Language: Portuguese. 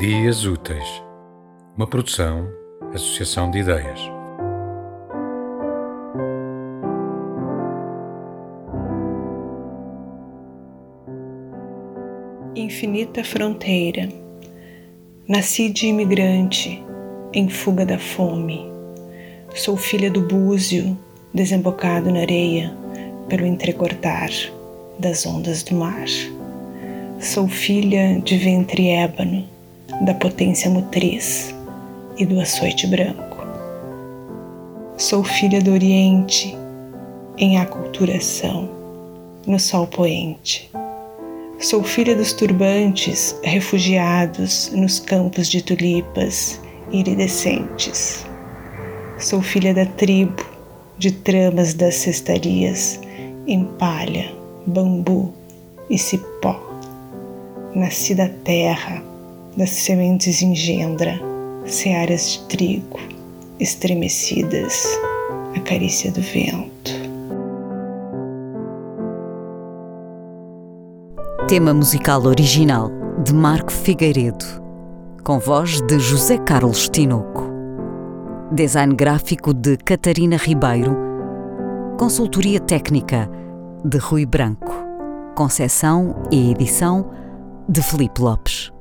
Dias Úteis, uma produção, associação de ideias. Infinita fronteira, nasci de imigrante em fuga da fome. Sou filha do búzio desembocado na areia pelo entrecortar das ondas do mar. Sou filha de ventre ébano, da potência motriz e do açoite branco. Sou filha do Oriente, em aculturação, no sol poente. Sou filha dos turbantes refugiados nos campos de tulipas iridescentes. Sou filha da tribo de tramas das cestarias em palha, bambu e cipó nasci da terra, das sementes engendra, searas de trigo, estremecidas, a carícia do vento. Tema musical original de Marco Figueiredo, com voz de José Carlos Tinoco. Design gráfico de Catarina Ribeiro. Consultoria técnica de Rui Branco. Concessão e edição de Felipe Lopes.